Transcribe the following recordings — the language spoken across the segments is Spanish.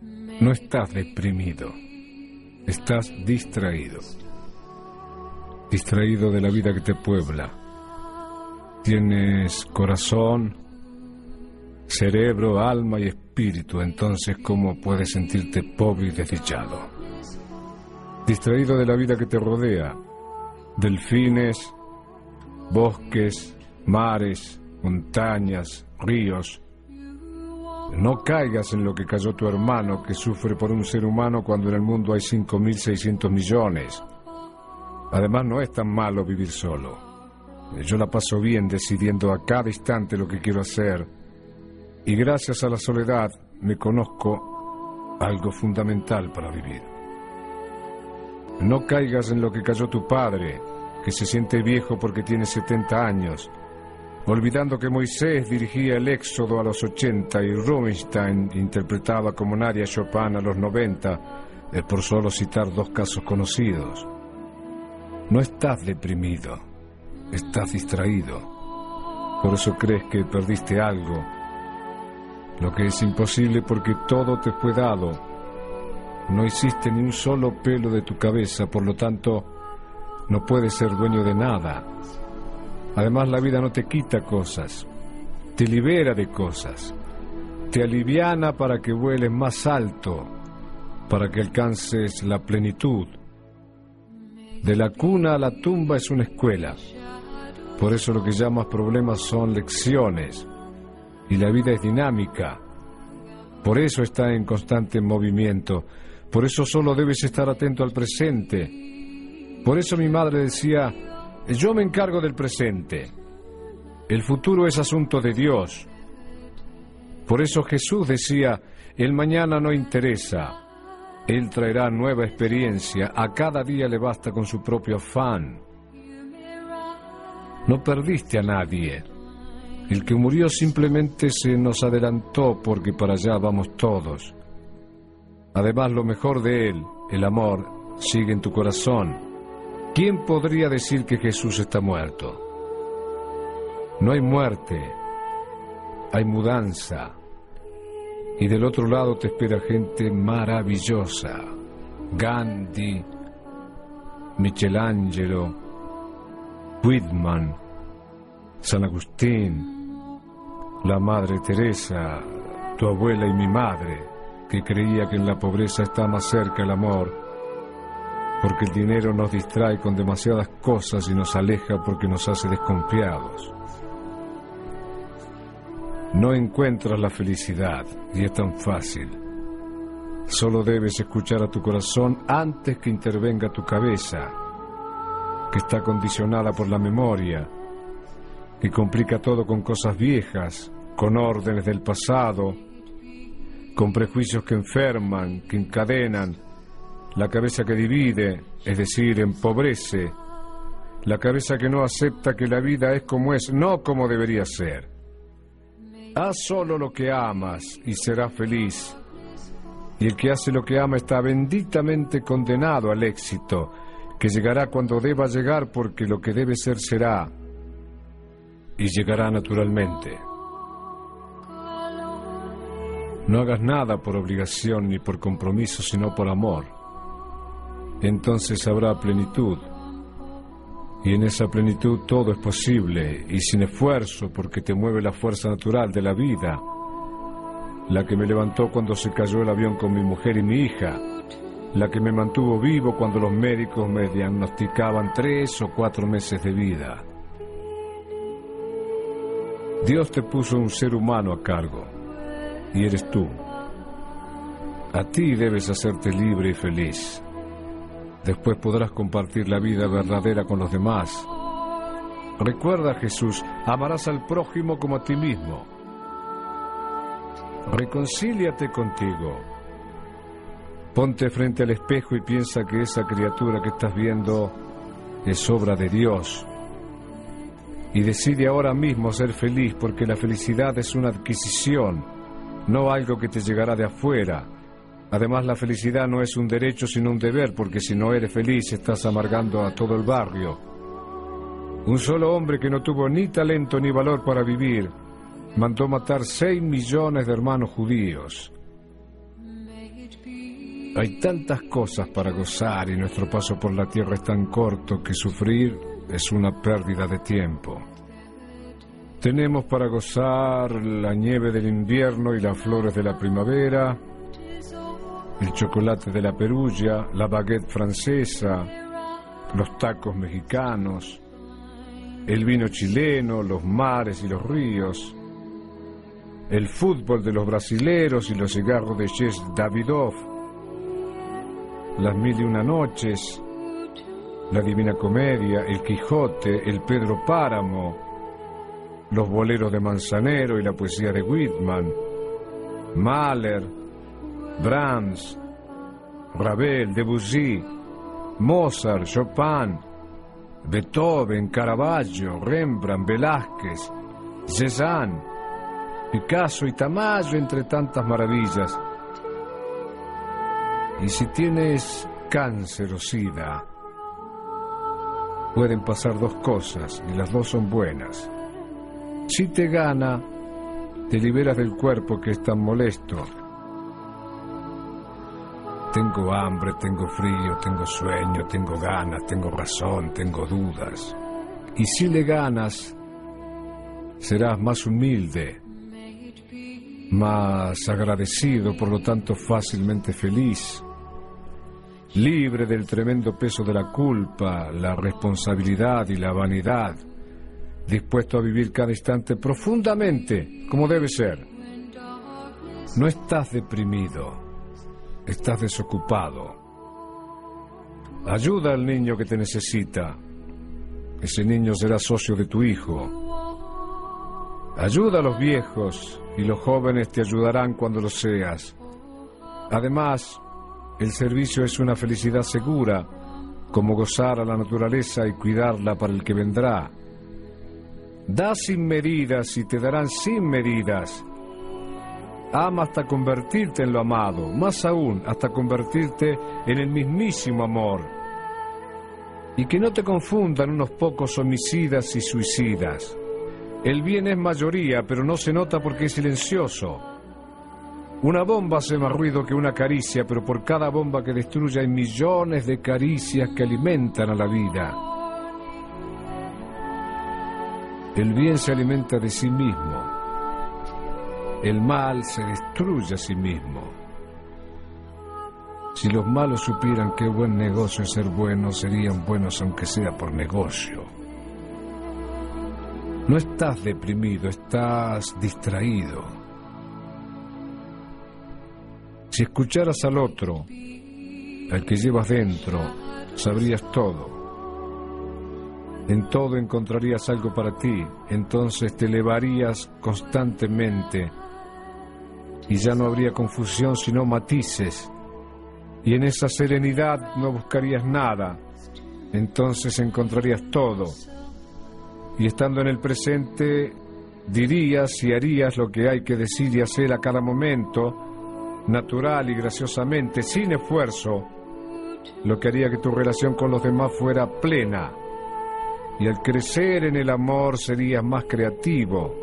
No estás deprimido, estás distraído. Distraído de la vida que te puebla. Tienes corazón, cerebro, alma y espíritu, entonces ¿cómo puedes sentirte pobre y desdichado? Distraído de la vida que te rodea, delfines, bosques, mares, montañas, ríos. No caigas en lo que cayó tu hermano que sufre por un ser humano cuando en el mundo hay 5.600 millones. Además no es tan malo vivir solo. Yo la paso bien decidiendo a cada instante lo que quiero hacer y gracias a la soledad me conozco algo fundamental para vivir. No caigas en lo que cayó tu padre, que se siente viejo porque tiene 70 años, olvidando que Moisés dirigía el éxodo a los 80 y Rubinstein interpretaba como Nadia Chopin a los 90, es por solo citar dos casos conocidos. No estás deprimido, estás distraído. Por eso crees que perdiste algo, lo que es imposible porque todo te fue dado. No hiciste ni un solo pelo de tu cabeza, por lo tanto, no puedes ser dueño de nada. Además, la vida no te quita cosas, te libera de cosas, te aliviana para que vueles más alto, para que alcances la plenitud. De la cuna a la tumba es una escuela. Por eso lo que llamas problemas son lecciones. Y la vida es dinámica. Por eso está en constante movimiento. Por eso solo debes estar atento al presente. Por eso mi madre decía, yo me encargo del presente. El futuro es asunto de Dios. Por eso Jesús decía, el mañana no interesa. Él traerá nueva experiencia. A cada día le basta con su propio afán. No perdiste a nadie. El que murió simplemente se nos adelantó porque para allá vamos todos. Además, lo mejor de él, el amor, sigue en tu corazón. ¿Quién podría decir que Jesús está muerto? No hay muerte, hay mudanza. Y del otro lado te espera gente maravillosa. Gandhi, Michelangelo, Whitman, San Agustín, la Madre Teresa, tu abuela y mi madre, que creía que en la pobreza está más cerca el amor, porque el dinero nos distrae con demasiadas cosas y nos aleja porque nos hace desconfiados. No encuentras la felicidad y es tan fácil. Solo debes escuchar a tu corazón antes que intervenga tu cabeza, que está condicionada por la memoria, que complica todo con cosas viejas, con órdenes del pasado, con prejuicios que enferman, que encadenan, la cabeza que divide, es decir, empobrece, la cabeza que no acepta que la vida es como es, no como debería ser. Haz solo lo que amas y serás feliz. Y el que hace lo que ama está benditamente condenado al éxito, que llegará cuando deba llegar porque lo que debe ser será, y llegará naturalmente. No hagas nada por obligación ni por compromiso, sino por amor. Entonces habrá plenitud. Y en esa plenitud todo es posible y sin esfuerzo porque te mueve la fuerza natural de la vida, la que me levantó cuando se cayó el avión con mi mujer y mi hija, la que me mantuvo vivo cuando los médicos me diagnosticaban tres o cuatro meses de vida. Dios te puso un ser humano a cargo y eres tú. A ti debes hacerte libre y feliz. Después podrás compartir la vida verdadera con los demás. Recuerda, Jesús, amarás al prójimo como a ti mismo. Reconcíliate contigo. Ponte frente al espejo y piensa que esa criatura que estás viendo es obra de Dios. Y decide ahora mismo ser feliz porque la felicidad es una adquisición, no algo que te llegará de afuera. Además, la felicidad no es un derecho sino un deber, porque si no eres feliz estás amargando a todo el barrio. Un solo hombre que no tuvo ni talento ni valor para vivir mandó matar seis millones de hermanos judíos. Hay tantas cosas para gozar y nuestro paso por la tierra es tan corto que sufrir es una pérdida de tiempo. Tenemos para gozar la nieve del invierno y las flores de la primavera, el chocolate de la Perugia, la baguette francesa, los tacos mexicanos, el vino chileno, los mares y los ríos, el fútbol de los brasileros y los cigarros de Ches Davidoff, las mil y una noches, la Divina Comedia, el Quijote, el Pedro Páramo, los boleros de Manzanero y la poesía de Whitman, Mahler, Brahms, Ravel, Debussy, Mozart, Chopin, Beethoven, Caravaggio, Rembrandt, Velázquez, Cézanne, Picasso y Tamayo, entre tantas maravillas. Y si tienes cáncer o sida, pueden pasar dos cosas y las dos son buenas. Si te gana, te liberas del cuerpo que es tan molesto. Tengo hambre, tengo frío, tengo sueño, tengo ganas, tengo razón, tengo dudas. Y si le ganas, serás más humilde, más agradecido, por lo tanto fácilmente feliz, libre del tremendo peso de la culpa, la responsabilidad y la vanidad dispuesto a vivir cada instante profundamente como debe ser. No estás deprimido, estás desocupado. Ayuda al niño que te necesita. Ese niño será socio de tu hijo. Ayuda a los viejos y los jóvenes te ayudarán cuando lo seas. Además, el servicio es una felicidad segura, como gozar a la naturaleza y cuidarla para el que vendrá. Da sin medidas y te darán sin medidas. Ama hasta convertirte en lo amado, más aún hasta convertirte en el mismísimo amor. Y que no te confundan unos pocos homicidas y suicidas. El bien es mayoría, pero no se nota porque es silencioso. Una bomba hace más ruido que una caricia, pero por cada bomba que destruye hay millones de caricias que alimentan a la vida. El bien se alimenta de sí mismo. El mal se destruye a sí mismo. Si los malos supieran qué buen negocio es ser buenos, serían buenos aunque sea por negocio. No estás deprimido, estás distraído. Si escucharas al otro, al que llevas dentro, sabrías todo. En todo encontrarías algo para ti, entonces te elevarías constantemente y ya no habría confusión sino matices. Y en esa serenidad no buscarías nada, entonces encontrarías todo. Y estando en el presente, dirías y harías lo que hay que decir y hacer a cada momento, natural y graciosamente, sin esfuerzo, lo que haría que tu relación con los demás fuera plena y al crecer en el amor serías más creativo,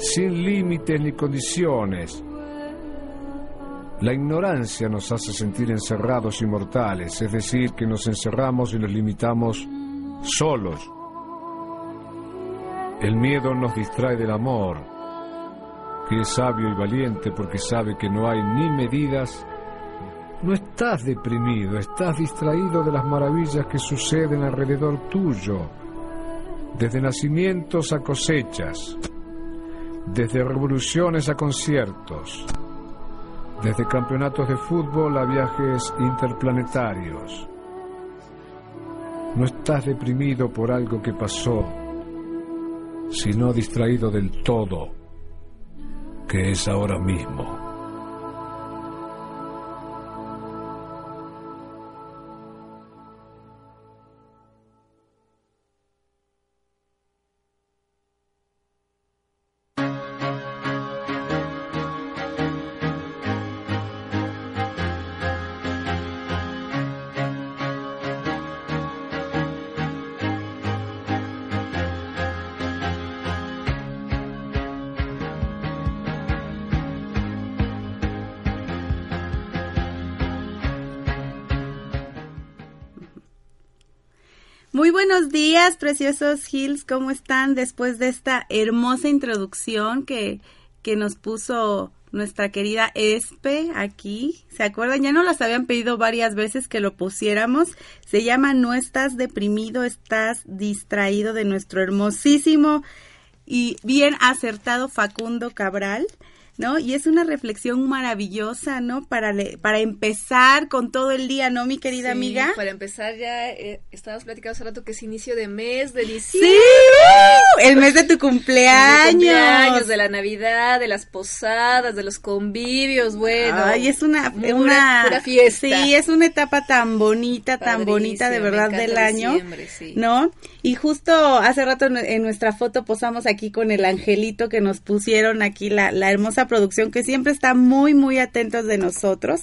sin límites ni condiciones. La ignorancia nos hace sentir encerrados y mortales, es decir, que nos encerramos y nos limitamos solos. El miedo nos distrae del amor, que es sabio y valiente porque sabe que no hay ni medidas no estás deprimido, estás distraído de las maravillas que suceden alrededor tuyo, desde nacimientos a cosechas, desde revoluciones a conciertos, desde campeonatos de fútbol a viajes interplanetarios. No estás deprimido por algo que pasó, sino distraído del todo, que es ahora mismo. Muy buenos días, preciosos Hills, ¿cómo están después de esta hermosa introducción que, que nos puso nuestra querida Espe aquí? ¿Se acuerdan? Ya no las habían pedido varias veces que lo pusiéramos. Se llama No estás deprimido, estás distraído de nuestro hermosísimo y bien acertado Facundo Cabral. ¿No? Y es una reflexión maravillosa, ¿no? Para, para empezar con todo el día, ¿no, mi querida sí, amiga? Para empezar ya, eh, estábamos platicando hace rato que es inicio de mes, de diciembre. El mes de tu cumpleaños. De, cumpleaños, de la Navidad, de las posadas, de los convivios, bueno. Ay, es una, una pura fiesta. Sí, es una etapa tan bonita, tan bonita de verdad del año, sí. ¿no? Y justo hace rato en nuestra foto posamos aquí con el angelito que nos pusieron aquí la, la hermosa producción que siempre está muy, muy atentos de nosotros.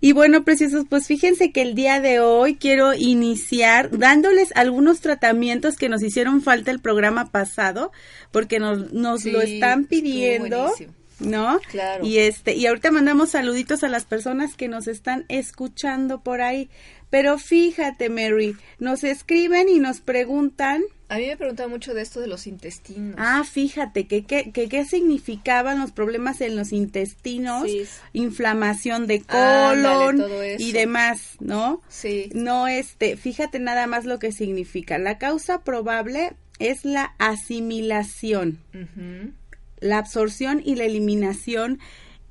Y bueno, preciosos, pues fíjense que el día de hoy quiero iniciar dándoles algunos tratamientos que nos hicieron falta el programa pasado, porque nos, nos sí, lo están pidiendo. ¿No? Claro. Y este, y ahorita mandamos saluditos a las personas que nos están escuchando por ahí. Pero fíjate, Mary, nos escriben y nos preguntan. A mí me preguntan mucho de esto de los intestinos. Ah, fíjate, que qué significaban los problemas en los intestinos, sí. inflamación de colon y demás, ¿no? Sí. No, este, fíjate nada más lo que significa. La causa probable es la asimilación, uh -huh. La absorción y la eliminación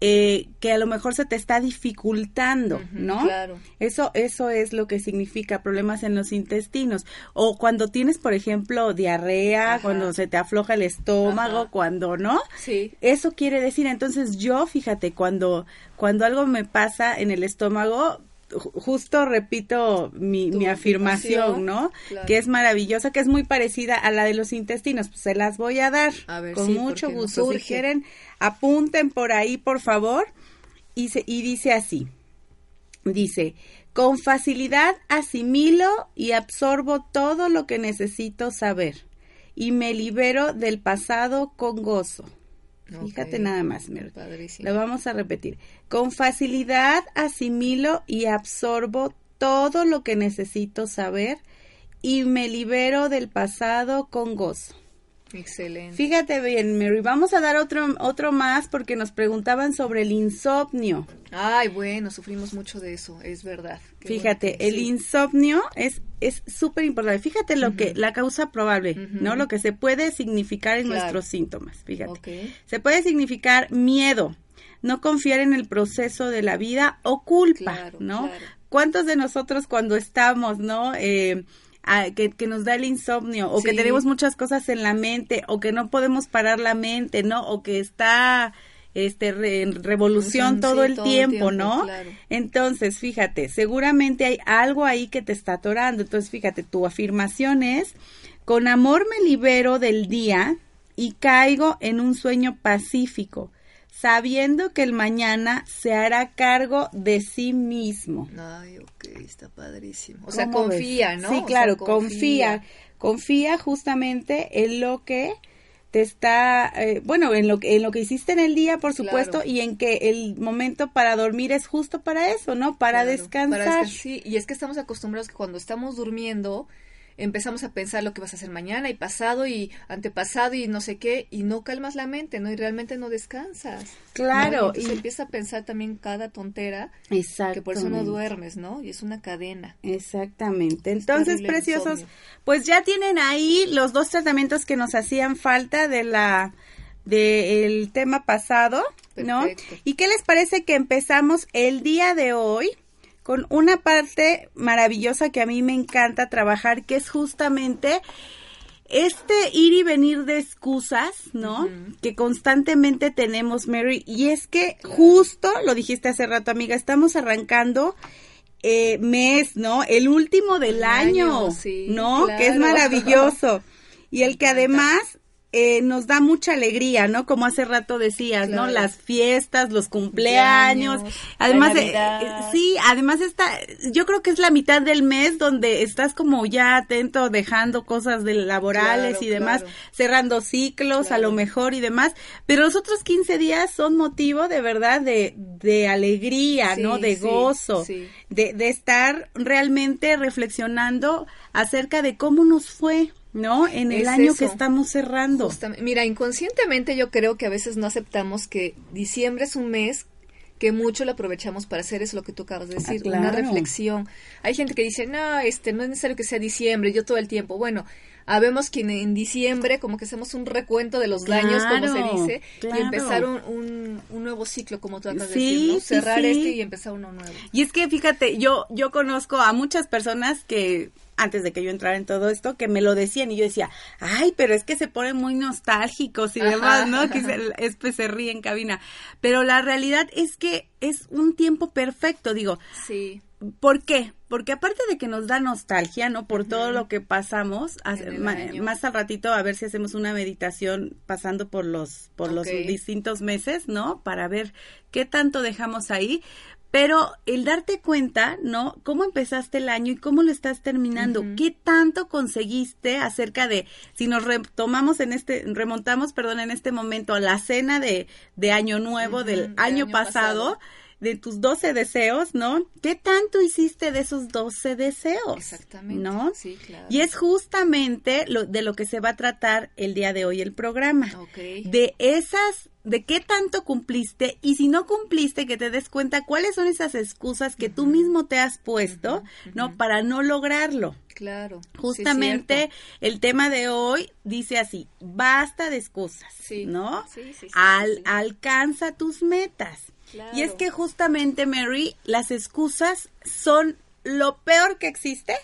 eh, que a lo mejor se te está dificultando, uh -huh, ¿no? Claro. Eso, eso es lo que significa problemas en los intestinos. O cuando tienes, por ejemplo, diarrea, Ajá. cuando se te afloja el estómago, Ajá. cuando, ¿no? Sí. Eso quiere decir, entonces yo, fíjate, cuando, cuando algo me pasa en el estómago, justo repito mi, mi afirmación, ¿no? Claro. Que es maravillosa, que es muy parecida a la de los intestinos. Pues se las voy a dar a ver, con sí, mucho gusto. Quieren, apunten por ahí, por favor. Y, se, y dice así. Dice, con facilidad asimilo y absorbo todo lo que necesito saber y me libero del pasado con gozo. Fíjate nada más, Mary. Padrísimo. Lo vamos a repetir. Con facilidad asimilo y absorbo todo lo que necesito saber y me libero del pasado con gozo. Excelente. Fíjate bien, Mary. Vamos a dar otro, otro más porque nos preguntaban sobre el insomnio. Ay, bueno, sufrimos mucho de eso, es verdad. Qué Fíjate, bueno, el sí. insomnio es es súper importante. Fíjate lo que la causa probable. ¿no? Lo que se puede significar en Claro. nuestros síntomas. Fíjate. Se puede significar miedo, no confiar en el proceso de la vida o culpa, Claro, ¿no? claro. ¿Cuántos de nosotros cuando estamos, ¿no? Eh, a- que, que nos da el insomnio o que tenemos muchas cosas en la mente o que no podemos parar la mente, ¿no? O que está este re- en revolución Sí, todo el todo el tiempo, tiempo, ¿no? claro. Entonces, fíjate, seguramente hay algo ahí que te está atorando. Entonces, fíjate, tu afirmación es, con amor me libero del día y caigo en un sueño pacífico, sabiendo que el mañana se hará cargo de sí mismo. Ay, ok, está padrísimo. O sea, confía, ¿no? Sí, O sea, claro, confía. confía. justamente en lo que te está, eh, bueno, en lo, que- en lo que hiciste en el día, por supuesto, Claro. y en que el momento para dormir es justo para eso, ¿no? Para Claro, descansar. para sí, y es que estamos acostumbrados que cuando estamos durmiendo empezamos a pensar lo que vas a hacer mañana y pasado y antepasado y no sé qué y no calmas la mente, ¿no? Y realmente no descansas. Claro, ¿no? Y y- empieza a pensar también cada tontera Exacto. que por eso no duermes, ¿no? Y es una cadena. Exactamente. Entonces, preciosos, insomnio. pues ya tienen ahí los dos tratamientos que nos hacían falta de la del tema pasado, ¿no? Perfecto. ¿Y qué les parece que empezamos el día de hoy con una parte maravillosa que a mí me encanta trabajar, que es justamente este ir y venir de excusas, ¿no? Que constantemente tenemos, Mary. Y es que justo, lo dijiste hace rato, amiga, estamos arrancando eh, mes, ¿no? El último del El año, año, sí, ¿no? Que es maravilloso. Y el que además eh, nos da mucha alegría, ¿no? Como hace rato decías, ¿no? Las fiestas, los cumpleaños. Cumpleaños, Además, eh, sí, además está, yo creo que es la mitad del mes donde estás como ya atento, dejando cosas de laborales Claro, y demás, claro. cerrando ciclos a lo mejor y demás. Pero los otros 15 días son motivo de verdad de, de alegría, Sí, ¿no? De sí, gozo sí. de, de estar realmente reflexionando acerca de cómo nos fue, ¿no? En el Es año eso. que estamos cerrando. Justamente- Mira, inconscientemente yo creo que a veces no aceptamos que diciembre es un mes que mucho lo aprovechamos para hacer eso lo que tú acabas de decir, una Ah, claro. reflexión. Hay gente que dice, no, este, no es necesario que sea diciembre, yo todo el tiempo. Bueno, habemos que en, en diciembre como que hacemos un recuento de los daños, como se dice, claro. y empezar un, un, un nuevo ciclo, como tú acabas Sí, de decir, ¿no? sí, Cerrar sí. este y empezar uno nuevo. Y es que fíjate, yo, yo conozco a muchas personas que antes de que yo entrara en todo esto, que me lo decían y yo decía, ay, pero es que se ponen muy nostálgicos y demás, ¿no? Que se, Espe se ríe en cabina. Pero la realidad es que es un tiempo perfecto, digo, Sí, ¿Por qué? Porque aparte de que nos da nostalgia, ¿no? Por todo lo que pasamos, ma- más al ratito a ver si hacemos una meditación pasando por los por los distintos meses, ¿no? Para ver qué tanto dejamos ahí. Pero el darte cuenta, ¿no? Cómo empezaste el año y cómo lo estás terminando, qué tanto conseguiste acerca de, si nos retomamos en este, remontamos, perdón, en este momento a la cena de, de Año Nuevo del del año, año pasado, pasado. De tus 12 deseos, ¿no? ¿Qué tanto hiciste de esos 12 deseos? exactamente. ¿No? Sí, claro. Y es justamente lo, de lo que se va a tratar el día de hoy el programa. Ok. De esas, de qué tanto cumpliste y si no cumpliste, que te des cuenta cuáles son esas excusas que tú mismo te has puesto, ¿no? Para no lograrlo. Claro. Justamente el tema de hoy dice así, basta de excusas, Sí. ¿no? Sí, sí, sí, Al- sí. alcanza tus metas. Claro. Y es que justamente, Mary, las excusas son lo peor que existe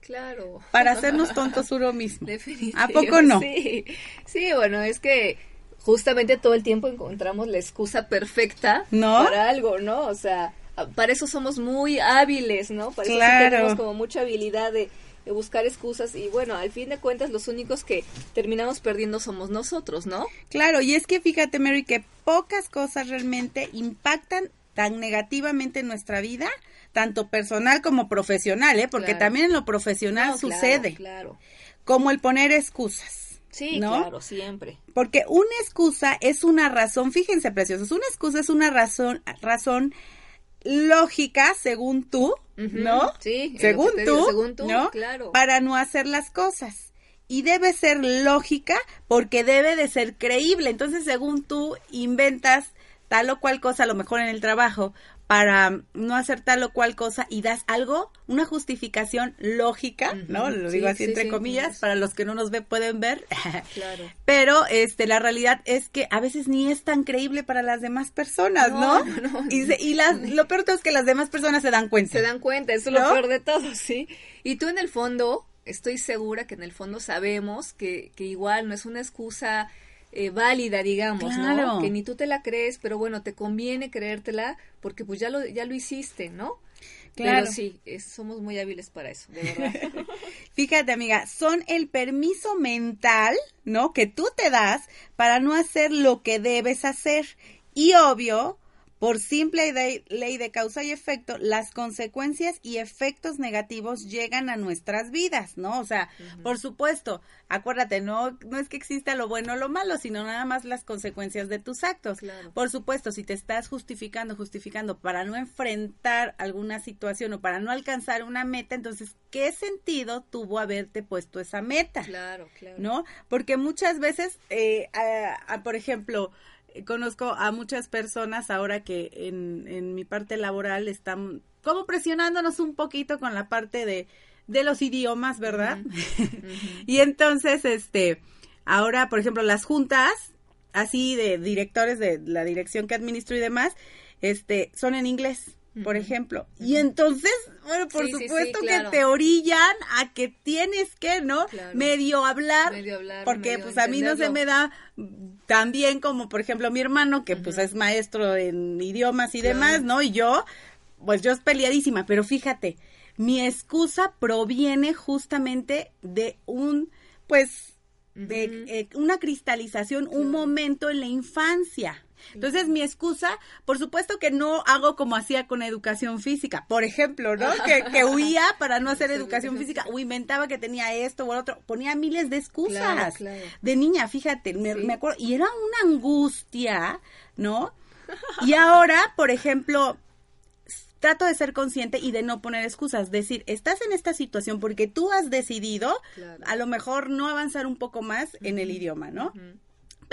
Claro. para hacernos tontos uno mismo. Definitivo. ¿A poco no? Sí. Sí, bueno, es que justamente todo el tiempo encontramos la excusa perfecta ¿No? para algo, ¿no? O sea, para eso somos muy hábiles, ¿no? Para eso sí Claro. tenemos como mucha habilidad de buscar excusas y bueno, al fin de cuentas los únicos que terminamos perdiendo somos nosotros, ¿no? Claro, y es que fíjate, Mary, que pocas cosas realmente impactan tan negativamente en nuestra vida, tanto personal como profesional, ¿eh? Porque Claro. también en lo profesional No, claro, sucede, Claro. como el poner excusas. Sí, ¿no? claro, siempre. Porque una excusa es una razón, fíjense preciosos, una excusa es una razón, razón lógica según tú, ¿no? sí, según tú, digo, según tú, ¿no? claro. Para no hacer las cosas. Y debe ser lógica porque debe de ser creíble. Entonces, según tú inventas tal o cual cosa, a lo mejor en el trabajo, para no hacer tal o cual cosa y das algo, una justificación lógica, ¿no? Lo sí, digo así sí, entre sí, comillas, para los que no nos ve pueden ver. Claro. Pero este la realidad es que a veces ni es tan creíble para las demás personas, ¿no? No, no, no. Y, se- y las, lo peor de todo es que las demás personas se dan cuenta. Se dan cuenta, eso es lo peor de todo, ¿sí? Y tú en el fondo, estoy segura que en el fondo sabemos que, que igual no es una excusa eh, válida, digamos, Claro. ¿no? Que ni tú te la crees, pero bueno, te conviene creértela porque pues ya lo, ya lo hiciste, ¿no? Claro. Pero sí, es- somos muy hábiles para eso, de verdad. Fíjate, amiga, son el permiso mental, ¿no? Que tú te das para no hacer lo que debes hacer. Y obvio, por simple de- ley de causa y efecto, las consecuencias y efectos negativos llegan a nuestras vidas, ¿no? O sea, por supuesto, acuérdate, no, no es que exista lo bueno o lo malo, sino nada más las consecuencias de tus actos. Claro. Por supuesto, si te estás justificando, justificando para no enfrentar alguna situación o para no alcanzar una meta, entonces, ¿qué sentido tuvo haberte puesto esa meta? claro, claro. ¿No? Porque muchas veces, eh, a- a- por ejemplo, conozco a muchas personas ahora que en, en mi parte laboral están como presionándonos un poquito con la parte de, de los idiomas, ¿verdad? y entonces, este, ahora, por ejemplo, las juntas, así de directores de la dirección que administro y demás, este, son en inglés. Por ejemplo, y entonces, bueno, por Sí, sí, sí, supuesto claro. que te orillan a que tienes que, ¿no? Claro. medio hablar, Medio hablar, porque medio pues a mí no se me da tan bien como por ejemplo mi hermano que pues es maestro en idiomas y Claro. demás, ¿no? Y yo, pues yo es peleadísima, pero fíjate, mi excusa proviene justamente de un, pues, de eh, una cristalización, un momento en la infancia. Entonces, mi excusa, por supuesto que no hago como hacía con educación física, por ejemplo, ¿no? Que, huía para no hacer educación física, o inventaba que tenía esto o otro, ponía miles de excusas. De niña, fíjate, me, me acuerdo, y era una angustia, ¿no? Y ahora, por ejemplo, trato de ser consciente y de no poner excusas, decir, estás en esta situación porque tú has decidido a lo mejor no avanzar un poco más en el idioma, ¿no?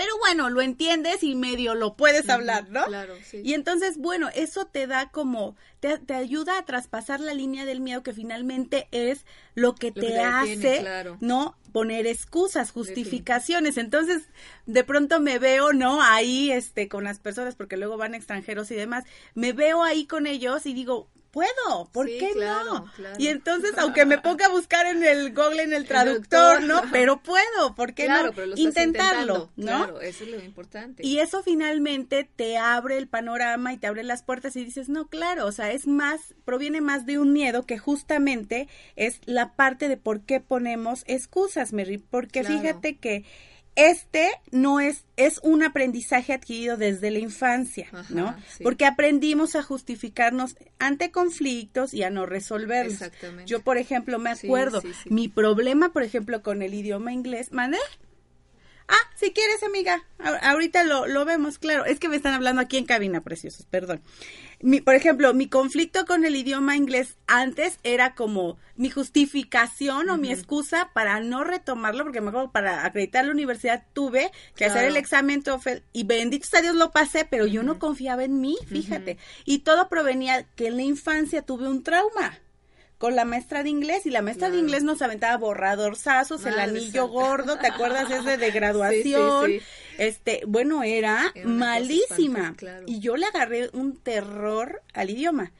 Pero bueno, lo entiendes y medio lo puedes hablar, ¿no? Claro, sí. Y entonces, bueno, eso te da como, te, te, ayuda a traspasar la línea del miedo que finalmente es lo que te, hace, ¿no? Poner excusas, justificaciones. Entonces, de pronto me veo, ¿no? Ahí, este, con las personas, porque luego van extranjeros y demás, me veo ahí con ellos y digo, puedo, ¿por qué no? Y entonces, aunque me ponga a buscar en el Google, en el traductor, ¿no? Pero puedo, ¿por qué no? Intentarlo, ¿no? Claro, eso es lo importante. Y eso finalmente te abre el panorama y te abre las puertas y dices, no, claro, o sea, es más, proviene más de un miedo que justamente es la parte de por qué ponemos excusas, Mary, porque fíjate que este no es, es un aprendizaje adquirido desde la infancia, ¿no? Porque aprendimos a justificarnos ante conflictos y a no resolverlos. Exactamente. Yo, por ejemplo, me acuerdo, mi problema, por ejemplo, con el idioma inglés, ¿mande? Ah, si quieres, amiga. ahorita lo, lo, vemos, claro. Es que me están hablando aquí en cabina, preciosos, perdón. Mi, por ejemplo, mi conflicto con el idioma inglés antes era como mi justificación o mi excusa para no retomarlo, porque mejor para acreditar la universidad tuve que hacer el examen TOEFL y bendito sea Dios lo pasé, pero yo no confiaba en mí, fíjate. Y todo provenía que en la infancia tuve un trauma con la maestra de inglés y la maestra de inglés nos aventaba borradorzazos, el anillo gordo, ¿te acuerdas ese de graduación? Este, bueno, era, malísima y yo le agarré un terror al idioma.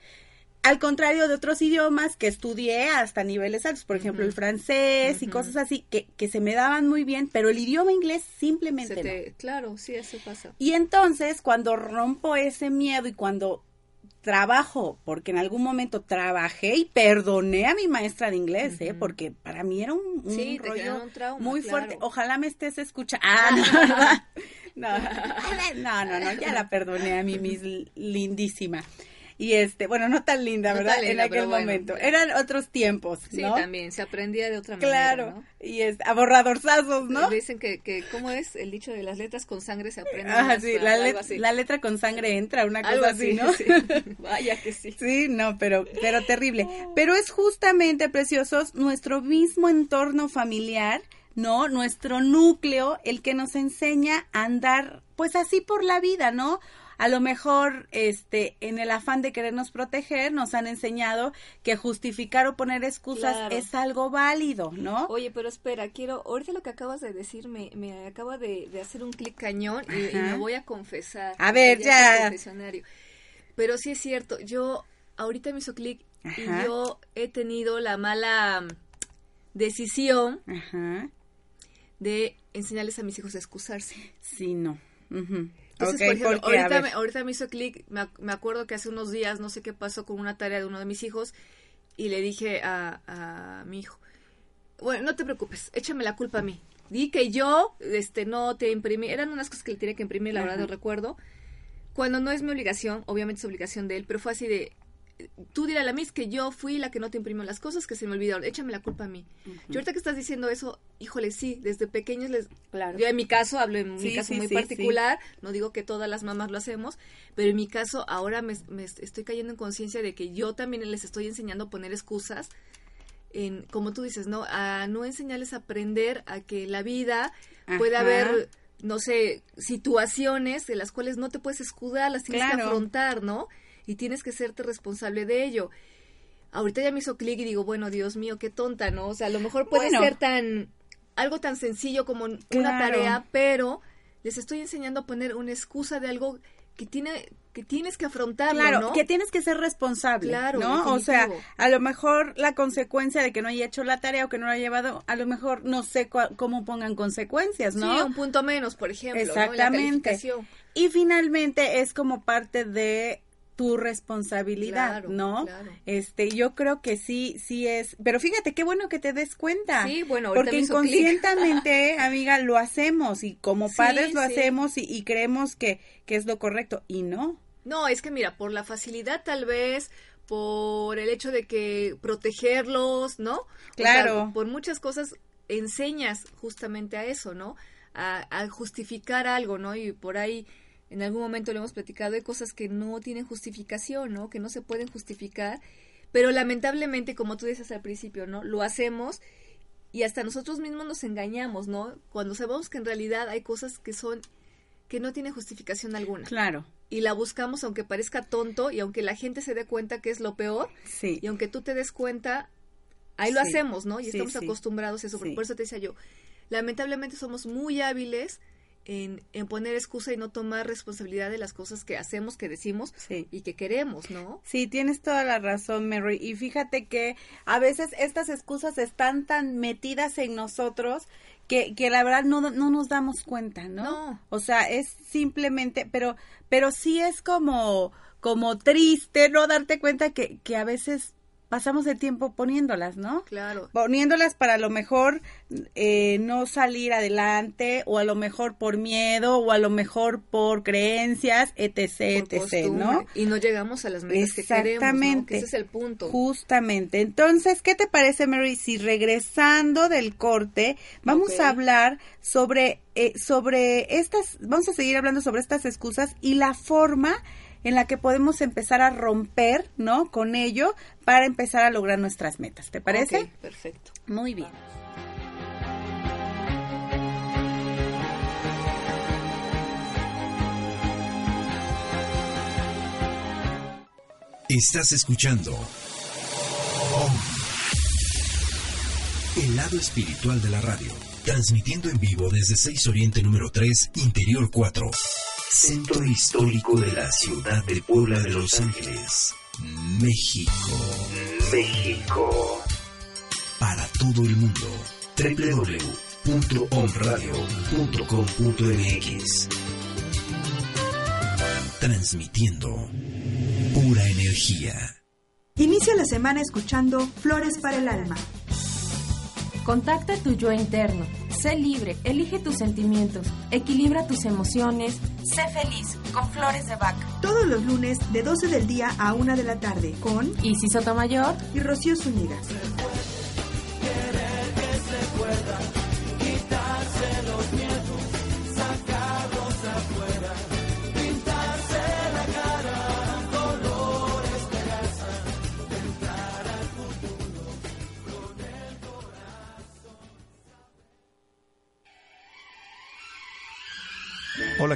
Al contrario de otros idiomas que estudié hasta niveles altos, por ejemplo, el francés y cosas así, que, que se me daban muy bien, pero el idioma inglés simplemente no. Claro, sí, eso pasa. Y entonces, cuando rompo ese miedo y cuando trabajo, porque en algún momento trabajé y perdoné a mi maestra de inglés, ¿eh? porque para mí era un, rollo muy fuerte. Ojalá me estés escuchando. Ah, no, no, no, no, ya la perdoné a mi mis lindísima. Y este, bueno, no tan linda, ¿verdad? en aquel momento. Eran otros tiempos, ¿no? Sí, también, se aprendía de otra manera. Claro, y es aborradorzazos, ¿no? Dicen que, que, ¿cómo es el dicho de las letras con sangre se aprende? Ah, sí, la, la, letra con sangre entra, una cosa así, ¿no? Vaya que sí. Sí, no, pero, pero terrible. Pero es justamente, preciosos, nuestro mismo entorno familiar ¿no? Nuestro núcleo, el que nos enseña a andar, pues así por la vida, ¿no? A lo mejor este en el afán de querernos proteger nos han enseñado que justificar o poner excusas es algo válido, ¿no? Oye, pero espera, quiero, ahorita lo que acabas de decir me, me acaba de, hacer un clic cañón y, me voy a confesar. A ver, ya. Pero sí es cierto, yo ahorita me hizo clic y yo he tenido la mala decisión de enseñarles a mis hijos a excusarse. Sí, no. Entonces, por ejemplo, ahorita, me, ahorita, me, hizo clic, me, acuerdo que hace unos días, no sé qué pasó con una tarea de uno de mis hijos, y le dije a, a mi hijo, bueno, no te preocupes, échame la culpa a mí. Di que yo este, no te imprimí, eran unas cosas que le tenía que imprimir, la verdad no recuerdo. Cuando no es mi obligación, obviamente es obligación de él, pero fue así de, tú dirás a la Miss que yo fui la que no te imprimió las cosas, que se me olvidaron, échame la culpa a mí. Yo ahorita que estás diciendo eso, híjole, sí, desde pequeños les... Claro. Yo en mi caso, hablo en mi caso muy particular, no digo que todas las mamás lo hacemos, pero en mi caso ahora me, estoy cayendo en conciencia de que yo también les estoy enseñando a poner excusas, en, como tú dices, ¿no? A no enseñarles a aprender a que la vida puede haber no sé, situaciones de las cuales no te puedes escudar, las tienes que afrontar, ¿no? Y tienes que serte responsable de ello. Ahorita ya me hizo clic y digo, bueno, Dios mío, qué tonta, ¿no? O sea, a lo mejor puede ser tan algo tan sencillo como una tarea, pero les estoy enseñando a poner una excusa de algo que tiene que tienes que afrontarlo, claro, que tienes que ser responsable, claro, ¿no? O sea, a lo mejor la consecuencia de que no haya hecho la tarea o que no lo haya llevado, a lo mejor no sé cómo pongan consecuencias, ¿no? Sí, un punto menos, por ejemplo, Exactamente. Y finalmente es como parte de tu responsabilidad, ¿no? Este, yo creo que sí, sí es, pero fíjate qué bueno que te des cuenta. Sí, bueno, porque inconscientemente, amiga, lo hacemos y como padres lo hacemos y, y, creemos que, que es lo correcto y no. No, es que mira, por la facilidad tal vez, por el hecho de que protegerlos, ¿no? Claro. por muchas cosas enseñas justamente a eso, ¿no? A, a, justificar algo, ¿no? Y por ahí en algún momento lo hemos platicado, hay cosas que no tienen justificación, ¿no? Que no se pueden justificar, pero lamentablemente, como tú dices al principio, ¿no? Lo hacemos y hasta nosotros mismos nos engañamos, ¿no? Cuando sabemos que en realidad hay cosas que son que no tienen justificación alguna. Claro. Y la buscamos aunque parezca tonto y aunque la gente se dé cuenta que es lo peor. Sí. Y aunque tú te des cuenta, ahí lo hacemos, ¿no? Y estamos acostumbrados a eso. Por eso te decía yo, lamentablemente somos muy hábiles en, en, poner excusa y no tomar responsabilidad de las cosas que hacemos, que decimos y que queremos, ¿no? Sí, tienes toda la razón, Mary. Y fíjate que a veces estas excusas están tan metidas en nosotros que, que la verdad no, no nos damos cuenta, ¿no? No. O sea, es simplemente, pero, pero sí es como, como triste no darte cuenta que, que a veces pasamos el tiempo poniéndolas, ¿no? Claro. Poniéndolas para a lo mejor eh, no salir adelante o a lo mejor por miedo o a lo mejor por creencias, etc., etc., ¿no? Y no llegamos a las metas que queremos, ¿no? ese es el punto. Justamente. Entonces, ¿qué te parece, Mary, si regresando del corte vamos a hablar sobre, eh, sobre estas, vamos a seguir hablando sobre estas excusas y la forma en la que podemos empezar a romper, ¿no? Con ello para empezar a lograr nuestras metas. ¿Te parece? perfecto. Muy bien. Estás escuchando El lado espiritual de la radio, transmitiendo en vivo desde 6 Oriente número 3, Interior 4. Centro Histórico de la Ciudad de Puebla de Los Ángeles, México. México. Para todo el mundo. www.omradio.com.mx Transmitiendo pura energía. Inicia la semana escuchando Flores para el Alma. Contacta tu yo interno. Sé libre, elige tus sentimientos, equilibra tus emociones, sé feliz con Flores de Vaca. Todos los lunes de 12 del día a 1 de la tarde con Isis Sotomayor y Rocío Zúñiga.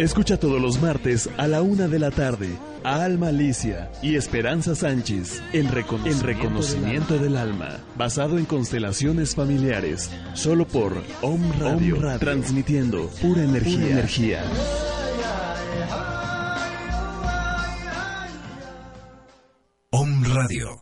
Escucha todos los martes a la una de la tarde a Alma Alicia y Esperanza Sánchez en, reconocimiento, del, alma. basado en constelaciones familiares, solo por Om Radio, transmitiendo pura energía. Pura energía. Om Radio.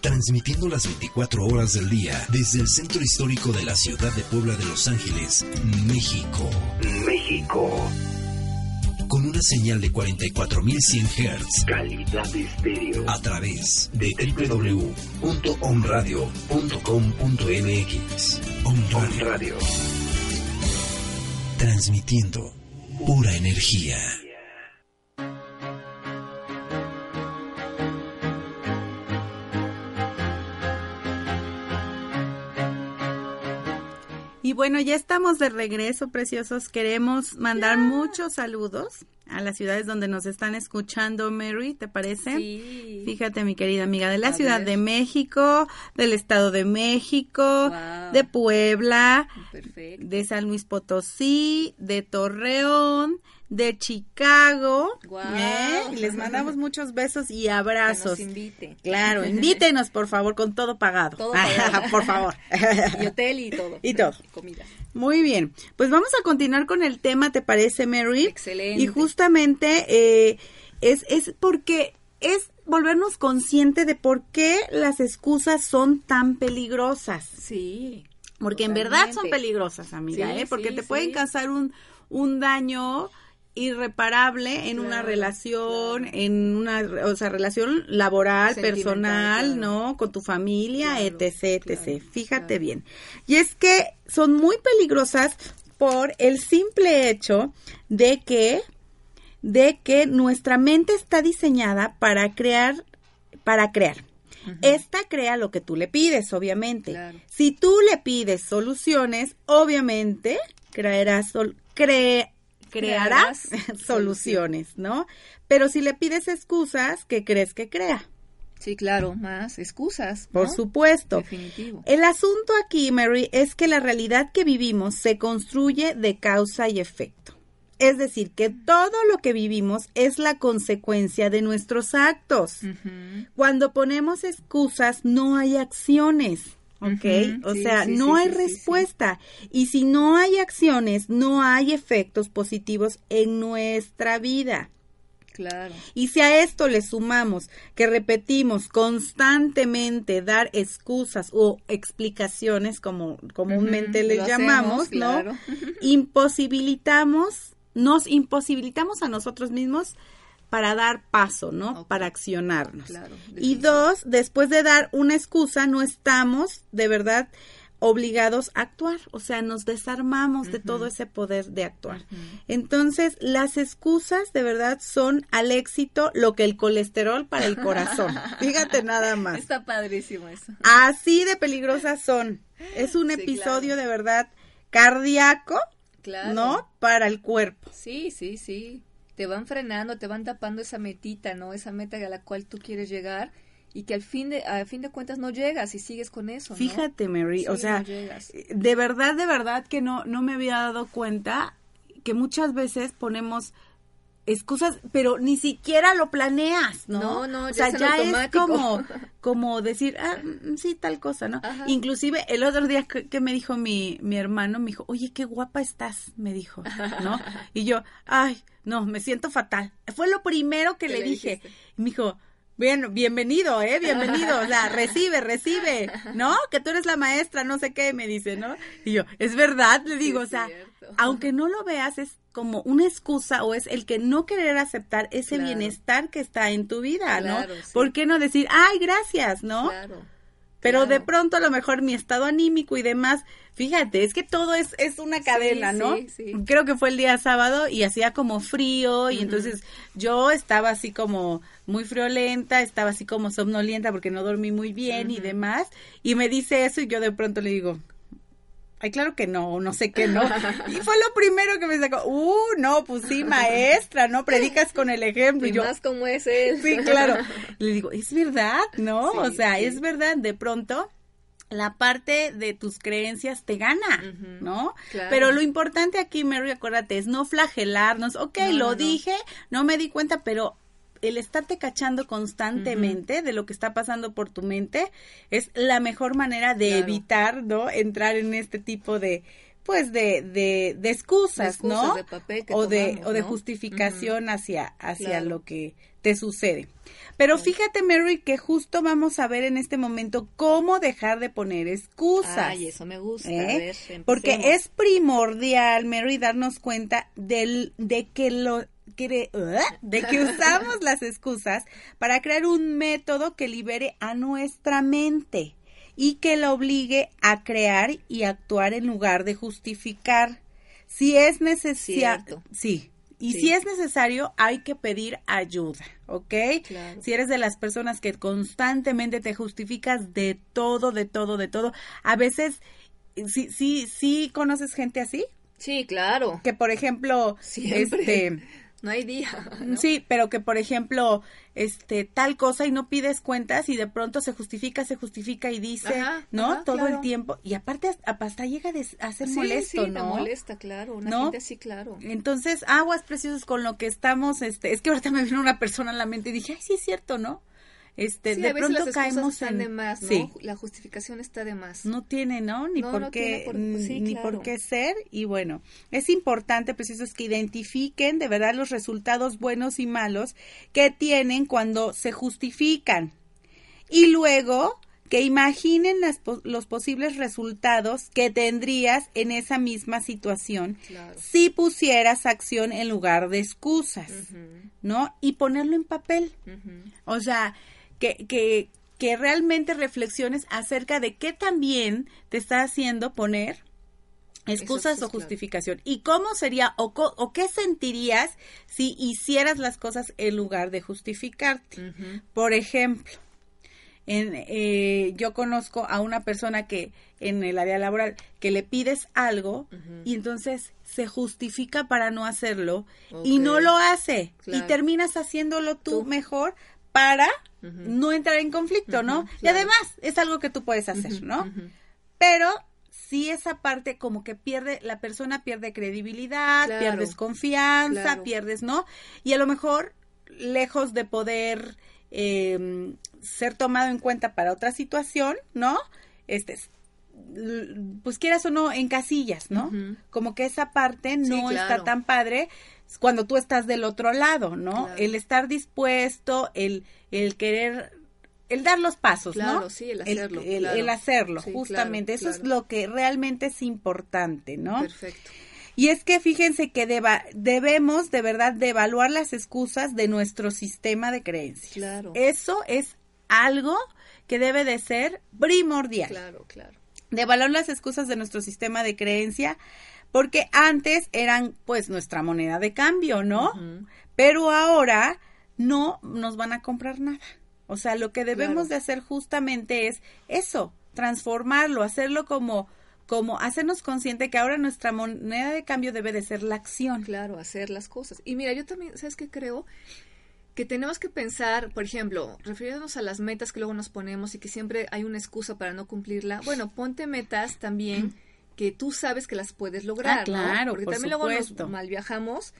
Transmitiendo las 24 horas del día desde el centro histórico de la ciudad de Puebla de Los Ángeles, México. México. Con una señal de 44.100 Hz. Calidad de estéreo. A través de www.omradio.com.mx. Om Radio. Transmitiendo pura energía. Y bueno, ya estamos de regreso, preciosos. Queremos mandar muchos saludos a las ciudades donde nos están escuchando, Mary, ¿te parece? Sí. Fíjate, mi querida amiga, de la Ciudad de México, del Estado de México, de Puebla, de San Luis Potosí, de Torreón, de Chicago. ¿eh? Y les mandamos muchos besos y abrazos. Que nos invite. Claro, invítenos, por favor, con todo pagado. Todo pagado. por favor. Y hotel y todo. Y todo. comida. Muy bien. Pues vamos a continuar con el tema, ¿te parece, Mary? Excelente. Y justamente eh, es, es porque es volvernos consciente de por qué las excusas son tan peligrosas. Sí. Porque en verdad son peligrosas, amiga, ¿eh? Porque te pueden causar un, un daño irreparable en una relación, en una, o sea, relación laboral, personal, ¿no? Con tu familia, etc, etc. Fíjate bien. Y es que son muy peligrosas por el simple hecho de que, de que nuestra mente está diseñada para crear, para crear. Esta crea lo que tú le pides, obviamente. Si tú le pides soluciones, obviamente creerás, sol, cre, crearás soluciones, ¿no? Pero si le pides excusas, ¿qué crees que crea? Sí, claro, más excusas. Por supuesto. Definitivo. El asunto aquí, Mary, es que la realidad que vivimos se construye de causa y efecto. Es decir, que todo lo que vivimos es la consecuencia de nuestros actos. Cuando ponemos excusas, no hay acciones. ¿Ok? o sea, no hay respuesta. Y si no hay acciones, no hay efectos positivos en nuestra vida. Claro. Y si a esto le sumamos que repetimos constantemente dar excusas o explicaciones, como comúnmente le llamamos, ¿no? Imposibilitamos, nos imposibilitamos a nosotros mismos para dar paso, ¿no? Para accionarnos. y dos, después de dar una excusa, no estamos de verdad obligados a actuar, o sea, nos desarmamos de todo ese poder de actuar. Entonces, las excusas de verdad son al éxito lo que el colesterol para el corazón. Fíjate nada más. Está padrísimo eso. Así de peligrosas son. Es un episodio de verdad cardíaco, ¿no? Para el cuerpo. Sí, sí, sí te van frenando, te van tapando esa metita, ¿no? Esa meta a la cual tú quieres llegar y que al fin de a fin de cuentas no llegas y sigues con eso. ¿no? Fíjate, Mary, o sea, de verdad, de verdad que no no me había dado cuenta que muchas veces ponemos excusas, pero ni siquiera lo planeas, ¿no? No, no, ya o sea, es ya es como, como decir, ah, mm, sí, tal cosa, ¿no? Inclusive el otro día que, me dijo mi, mi hermano, me dijo, oye, qué guapa estás, me dijo, ¿no? Y yo, ay, no, me siento fatal. Fue lo primero que le, dije. Y me dijo, Bien, bienvenido, ¿eh? Bienvenido, o sea, recibe, recibe, ¿no? Que tú eres la maestra, no sé qué, me dice, ¿no? Y yo, es verdad, le digo, o sea, aunque no lo veas, es como una excusa o es el que no querer aceptar ese bienestar que está en tu vida, ¿no? ¿Por qué no decir, ay, gracias, ¿no? Claro. Pero de pronto a lo mejor mi estado anímico y demás, fíjate, es que todo es, es una cadena, ¿no? Creo que fue el día sábado y hacía como frío y entonces yo estaba así como muy friolenta, estaba así como somnolienta porque no dormí muy bien y demás. Y me dice eso y yo de pronto le digo, ay, claro que no, no sé qué no. Y fue lo primero que me sacó, uh, no, pues sí, maestra, ¿no? Predicas con el ejemplo. Y, yo, más como es él. Sí, claro. Le digo, es verdad, ¿no? o sea, es verdad, de pronto la parte de tus creencias te gana, ¿no? Pero lo importante aquí, Mary, acuérdate, es no flagelarnos. Ok, lo dije, no me di cuenta, pero el estarte cachando constantemente de lo que está pasando por tu mente es la mejor manera de evitar, ¿no? Entrar en este tipo de pues de, de, de excusas, ¿no? o de o de justificación hacia hacia lo que te sucede. Pero fíjate, Mary, que justo vamos a ver en este momento cómo dejar de poner excusas. Ay, eso me gusta. ¿eh? Porque es primordial, Mary, darnos cuenta del, de que lo de que usamos las excusas para crear un método que libere a nuestra mente y que la obligue a crear y actuar en lugar de justificar. Si es necesario, sí, y si es necesario, hay que pedir ayuda, ¿ok? Si eres de las personas que constantemente te justificas de todo, de todo, de todo, a veces sí, sí, sí conoces gente así. Sí, claro. Que por ejemplo, este no hay día. Sí, pero que por ejemplo, este tal cosa y no pides cuentas y de pronto se justifica, se justifica y dice, ¿no? Todo el tiempo y aparte hasta llega a ser molesto, ¿no? molesta, claro, una gente así, claro. Entonces, aguas preciosas con lo que estamos, este, es que ahorita me vino una persona a la mente y dije, ay, sí es cierto, ¿no? Este de pronto caemos en de más, ¿no? La justificación está de más. No tiene, ¿no? Ni por qué ni por qué ser y bueno, es importante pues eso es que identifiquen de verdad los resultados buenos y malos que tienen cuando se justifican. Y luego que imaginen las, los posibles resultados que tendrías en esa misma situación si pusieras acción en lugar de excusas, ¿no? Y ponerlo en papel. O sea, que, que, que realmente reflexiones acerca de qué también te está haciendo poner excusas o justificación. ¿Y cómo sería o, o, qué sentirías si hicieras las cosas en lugar de justificarte? Por ejemplo, en, eh, yo conozco a una persona que en el área laboral que le pides algo y entonces se justifica para no hacerlo y no lo hace y terminas haciéndolo tú, mejor para no entrar en conflicto, ¿no? Y además es algo que tú puedes hacer, ¿no? Pero si esa parte como que pierde, la persona pierde credibilidad, pierdes confianza, pierdes, ¿no? Y a lo mejor, lejos de poder em, ser tomado en cuenta para otra situación, ¿no? Este, pues quieras o no, en casillas, ¿no? Como que esa parte no está tan padre cuando tú estás del otro lado, ¿no? El estar dispuesto, el, el querer, el dar los pasos, ¿no? sí, el hacerlo. El, hacerlo, justamente. Eso es lo que realmente es importante, ¿no? Perfecto. Y es que fíjense que debemos de verdad de evaluar las excusas de nuestro sistema de creencias. Claro. Eso es algo que debe de ser primordial. Claro, claro. De evaluar las excusas de nuestro sistema de creencia porque antes eran pues nuestra moneda de cambio, ¿no? Pero ahora no nos van a comprar nada. O sea, lo que debemos de hacer justamente es eso, transformarlo, hacerlo como como hacernos consciente que ahora nuestra moneda de cambio debe de ser la acción. Claro, hacer las cosas. Y mira, yo también, ¿sabes qué creo? Que tenemos que pensar, por ejemplo, refiriéndonos a las metas que luego nos ponemos y que siempre hay una excusa para no cumplirla. Bueno, ponte metas también que tú sabes que las puedes lograr, ah, claro, Porque también luego nos mal viajamos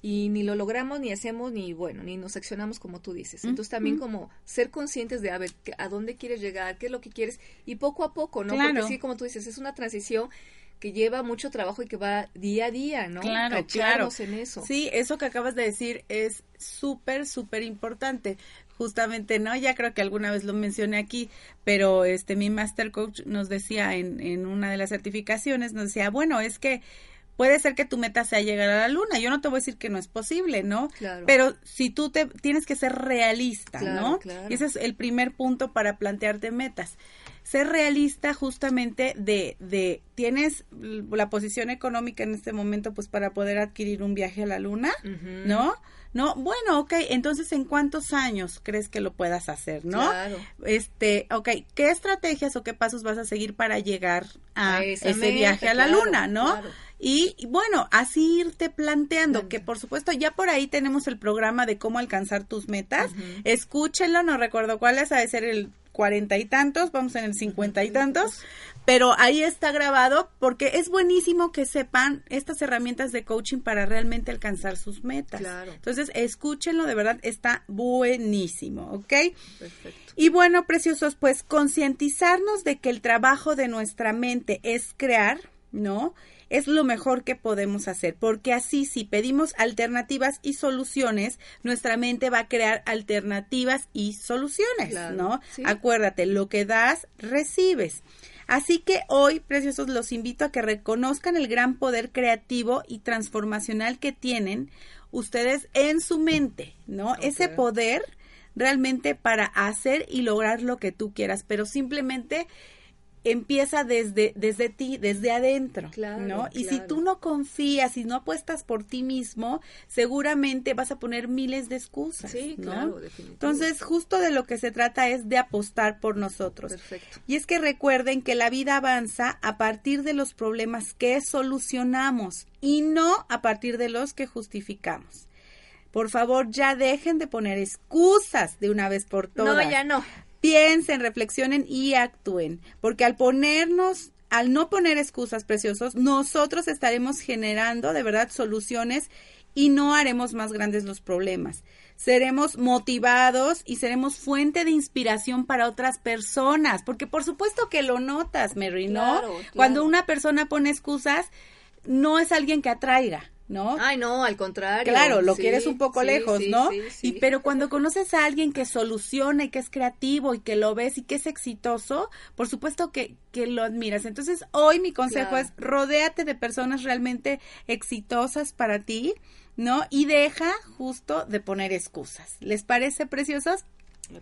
y ni lo logramos, ni hacemos, ni bueno, ni nos accionamos como tú dices. Entonces también como ser conscientes de a ver a dónde quieres llegar, qué es lo que quieres y poco a poco, ¿no? Porque sí, como tú dices, es una transición que lleva mucho trabajo y que va día a día, ¿no? Claro, claro. en eso. Sí, eso que acabas de decir es súper, súper importante justamente, ¿no? Ya creo que alguna vez lo mencioné aquí, pero este mi master coach nos decía en, en una de las certificaciones, nos decía, bueno, es que puede ser que tu meta sea llegar a la luna. Yo no te voy a decir que no es posible, ¿no? Claro. Pero si tú te tienes que ser realista, ¿no? Y ese es el primer punto para plantearte metas. Ser realista justamente de, de, tienes la posición económica en este momento pues para poder adquirir un viaje a la luna, ¿no? No, bueno, ok, entonces ¿en cuántos años crees que lo puedas hacer, no? Claro. Este, ok, ¿qué estrategias o qué pasos vas a seguir para llegar a, ese viaje a la luna, no? Y, bueno, así irte planteando, que por supuesto ya por ahí tenemos el programa de cómo alcanzar tus metas. Escúchenlo, no recuerdo cuál es, ha de ser el cuarenta y tantos, vamos en el cincuenta y tantos, pero ahí está grabado porque es buenísimo que sepan estas herramientas de coaching para realmente alcanzar sus metas. Claro. Entonces, escúchenlo, de verdad está buenísimo, ¿ok? Perfecto. Y bueno, preciosos, pues concientizarnos de que el trabajo de nuestra mente es crear, ¿no? Es lo mejor que podemos hacer, porque así si pedimos alternativas y soluciones, nuestra mente va a crear alternativas y soluciones, ¿no? Acuérdate, lo que das, recibes. Así que hoy, preciosos, los invito a que reconozcan el gran poder creativo y transformacional que tienen ustedes en su mente, ¿no? Ese poder realmente para hacer y lograr lo que tú quieras, pero simplemente empieza desde, desde ti, desde adentro, ¿no? Y si tú no confías y no apuestas por ti mismo, seguramente vas a poner miles de excusas, sí, claro, Entonces, justo de lo que se trata es de apostar por nosotros. Perfecto. Y es que recuerden que la vida avanza a partir de los problemas que solucionamos y no a partir de los que justificamos. Por favor, ya dejen de poner excusas de una vez por todas. No, ya no piensen, reflexionen y actúen, porque al ponernos al no poner excusas preciosos, nosotros estaremos generando de verdad soluciones y no haremos más grandes los problemas. Seremos motivados y seremos fuente de inspiración para otras personas, porque por supuesto que lo notas, Mary, ¿no? Cuando una persona pone excusas, no es alguien que atraiga, ¿no? Ay, no, al contrario. Claro, lo quieres un poco lejos, ¿no? Y pero cuando conoces a alguien que soluciona y que es creativo y que lo ves y que es exitoso, por supuesto que, que lo admiras. Entonces, hoy mi consejo es rodéate de personas realmente exitosas para ti, ¿no? Y deja justo de poner excusas. ¿Les parece preciosos?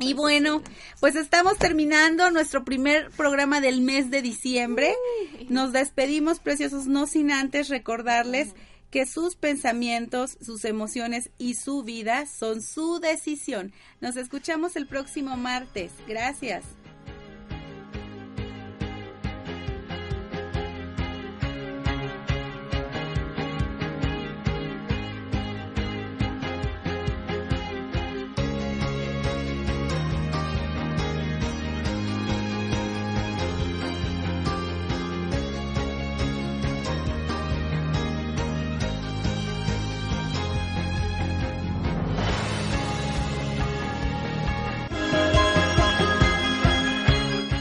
Y bueno, pues estamos terminando nuestro primer programa del mes de diciembre. Nos despedimos, preciosos, no sin antes recordarles que sus pensamientos, sus emociones y su vida son su decisión. Nos escuchamos el próximo martes. Gracias.